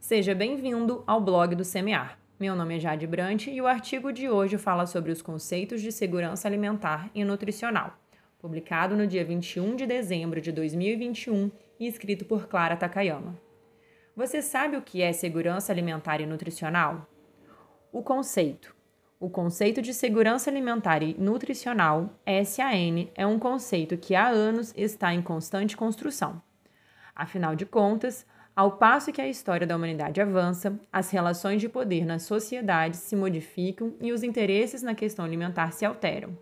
Seja bem-vindo ao blog do Semear. Meu nome é Jade Brant e o artigo de hoje fala sobre os conceitos de segurança alimentar e nutricional, publicado no dia 21 de dezembro de 2021 e escrito por Clara Takayama. Você sabe o que é segurança alimentar e nutricional? O conceito. O conceito de segurança alimentar e nutricional, SAN, é um conceito que há anos está em constante construção. Afinal de contas, ao passo que a história da humanidade avança, as relações de poder nas sociedades se modificam e os interesses na questão alimentar se alteram.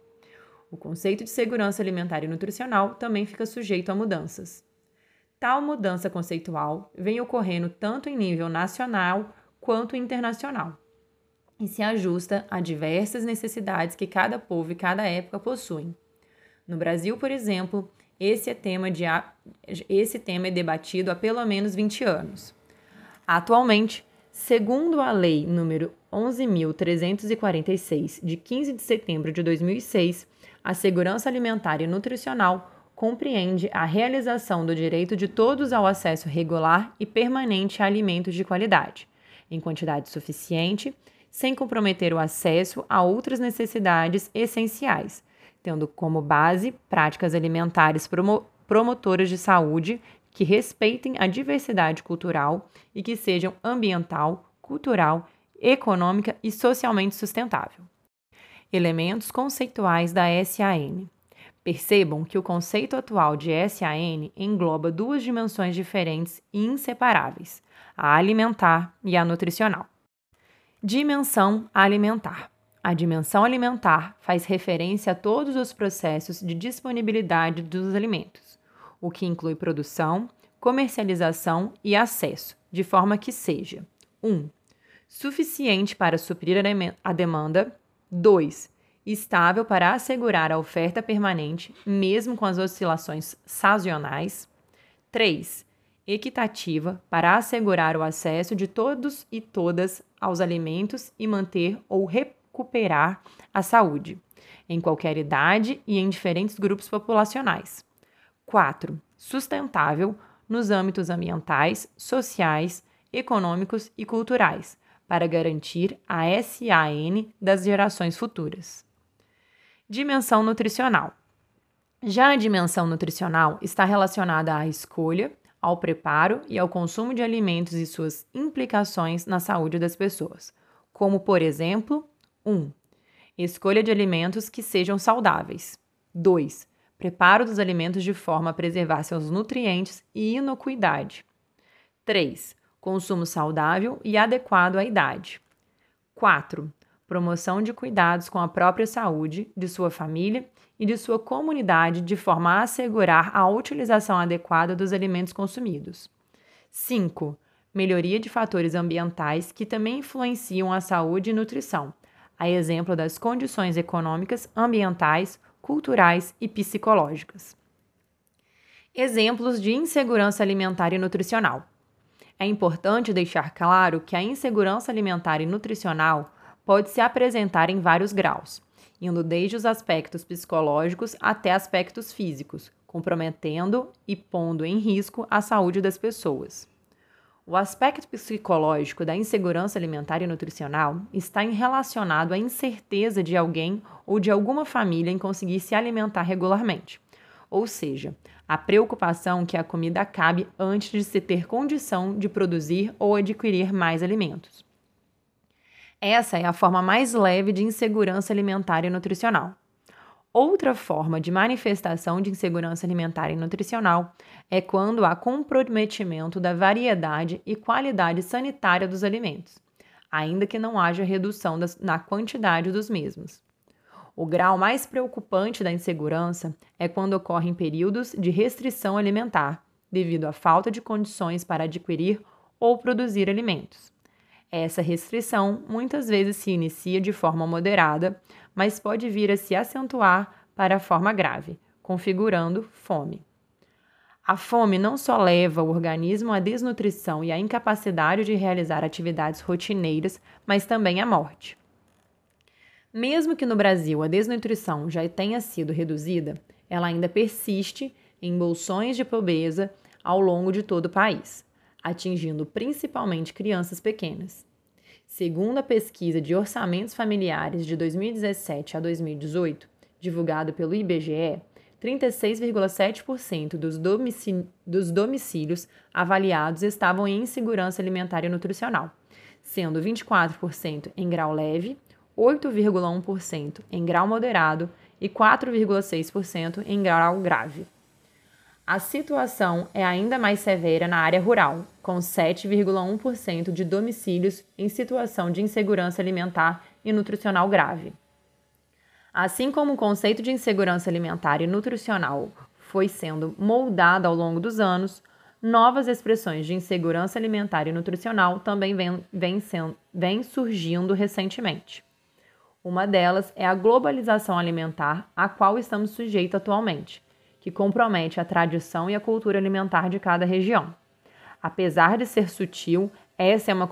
O conceito de segurança alimentar e nutricional também fica sujeito a mudanças. Tal mudança conceitual vem ocorrendo tanto em nível nacional quanto internacional e se ajusta a diversas necessidades que cada povo e cada época possuem. No Brasil, por exemplo, esse, é tema de, esse tema é debatido há pelo menos 20 anos. Atualmente, segundo a Lei número 11.346, de 15 de setembro de 2006, a segurança alimentar e nutricional compreende a realização do direito de todos ao acesso regular e permanente a alimentos de qualidade, em quantidade suficiente, sem comprometer o acesso a outras necessidades essenciais, tendo como base práticas alimentares promo promotoras de saúde que respeitem a diversidade cultural e que sejam ambiental, cultural, econômica e socialmente sustentável. Elementos conceituais da SAN. Percebam que o conceito atual de SAN engloba duas dimensões diferentes e inseparáveis: a alimentar e a nutricional. Dimensão alimentar. A dimensão alimentar faz referência a todos os processos de disponibilidade dos alimentos, o que inclui produção, comercialização e acesso, de forma que seja 1. Um, suficiente para suprir a demanda, 2. Estável para assegurar a oferta permanente, mesmo com as oscilações sazonais. 3. Equitativa para assegurar o acesso de todos e todas aos alimentos e manter ou reprodução recuperar a saúde, em qualquer idade e em diferentes grupos populacionais. 4. Sustentável nos âmbitos ambientais, sociais, econômicos e culturais, para garantir a SAN das gerações futuras. Dimensão nutricional. Já a dimensão nutricional está relacionada à escolha, ao preparo e ao consumo de alimentos e suas implicações na saúde das pessoas, como, por exemplo, 1. Escolha de alimentos que sejam saudáveis. 2. Preparo dos alimentos de forma a preservar seus nutrientes e inocuidade. 3. Consumo saudável e adequado à idade. 4. Promoção de cuidados com a própria saúde, de sua família e de sua comunidade de forma a assegurar a utilização adequada dos alimentos consumidos. 5. Melhoria de fatores ambientais que também influenciam a saúde e nutrição, a exemplo das condições econômicas, ambientais, culturais e psicológicas. Exemplos de insegurança alimentar e nutricional. É importante deixar claro que a insegurança alimentar e nutricional pode se apresentar em vários graus, indo desde os aspectos psicológicos até aspectos físicos, comprometendo e pondo em risco a saúde das pessoas. O aspecto psicológico da insegurança alimentar e nutricional está relacionado à incerteza de alguém ou de alguma família em conseguir se alimentar regularmente, ou seja, a preocupação que a comida acabe antes de se ter condição de produzir ou adquirir mais alimentos. Essa é a forma mais leve de insegurança alimentar e nutricional. Outra forma de manifestação de insegurança alimentar e nutricional é quando há comprometimento da variedade e qualidade sanitária dos alimentos, ainda que não haja redução das, na quantidade dos mesmos. O grau mais preocupante da insegurança é quando ocorrem períodos de restrição alimentar, devido à falta de condições para adquirir ou produzir alimentos. Essa restrição muitas vezes se inicia de forma moderada, mas pode vir a se acentuar para a forma grave, configurando fome. A fome não só leva o organismo à desnutrição e à incapacidade de realizar atividades rotineiras, mas também à morte. Mesmo que no Brasil a desnutrição já tenha sido reduzida, ela ainda persiste em bolsões de pobreza ao longo de todo o país. Atingindo principalmente crianças pequenas. Segundo a pesquisa de orçamentos familiares de 2017 a 2018, divulgado pelo IBGE, 36,7% dos, dos domicílios avaliados estavam em insegurança alimentar e nutricional, sendo 24% em grau leve, 8,1% em grau moderado e 4,6% em grau grave. A situação é ainda mais severa na área rural, com 7,1% de domicílios em situação de insegurança alimentar e nutricional grave. Assim como o conceito de insegurança alimentar e nutricional foi sendo moldado ao longo dos anos, novas expressões de insegurança alimentar e nutricional também vêm vem, vem surgindo recentemente. Uma delas é a globalização alimentar a qual estamos sujeitos atualmente, que compromete a tradição e a cultura alimentar de cada região. Apesar de ser sutil, essa, é uma,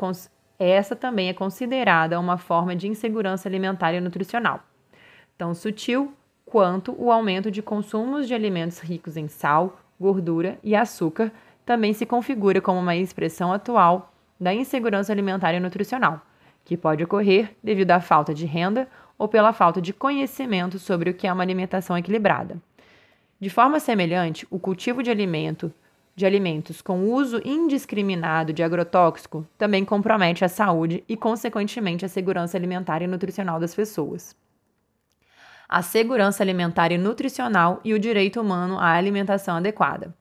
essa também é considerada uma forma de insegurança alimentar e nutricional tão sutil quanto o aumento de consumos de alimentos ricos em sal, gordura e açúcar também se configura como uma expressão atual da insegurança alimentar e nutricional, que pode ocorrer devido à falta de renda ou pela falta de conhecimento sobre o que é uma alimentação equilibrada. De forma semelhante, o cultivo de alimento de alimentos com uso indiscriminado de agrotóxico também compromete a saúde e, consequentemente, a segurança alimentar e nutricional das pessoas a segurança alimentar e nutricional e o direito humano à alimentação adequada.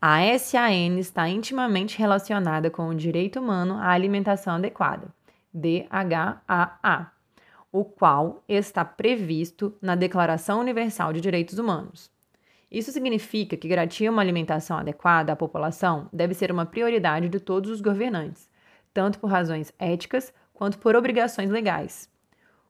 A SAN está intimamente relacionada com o direito humano à alimentação adequada, DHAA, o qual está previsto na Declaração Universal de Direitos Humanos. Isso significa que garantir uma alimentação adequada à população deve ser uma prioridade de todos os governantes, tanto por razões éticas quanto por obrigações legais.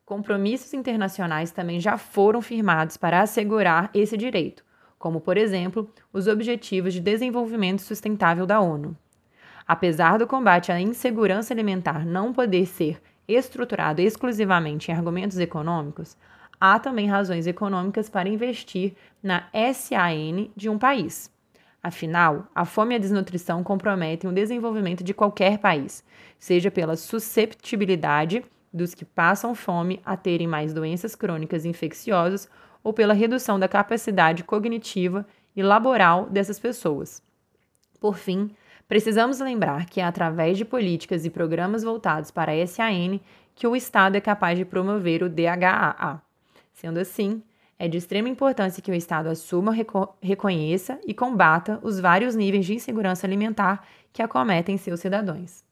Compromissos internacionais também já foram firmados para assegurar esse direito, como, por exemplo, os Objetivos de Desenvolvimento Sustentável da ONU. Apesar do combate à insegurança alimentar não poder ser estruturado exclusivamente em argumentos econômicos, há também razões econômicas para investir na SAN de um país. Afinal, a fome e a desnutrição comprometem o desenvolvimento de qualquer país, seja pela susceptibilidade dos que passam fome a terem mais doenças crônicas infecciosas ou pela redução da capacidade cognitiva e laboral dessas pessoas. Por fim, precisamos lembrar que é através de políticas e programas voltados para a SAN que o Estado é capaz de promover o DHAA. Sendo assim, é de extrema importância que o Estado assuma, reconheça e combata os vários níveis de insegurança alimentar que acometem seus cidadãos.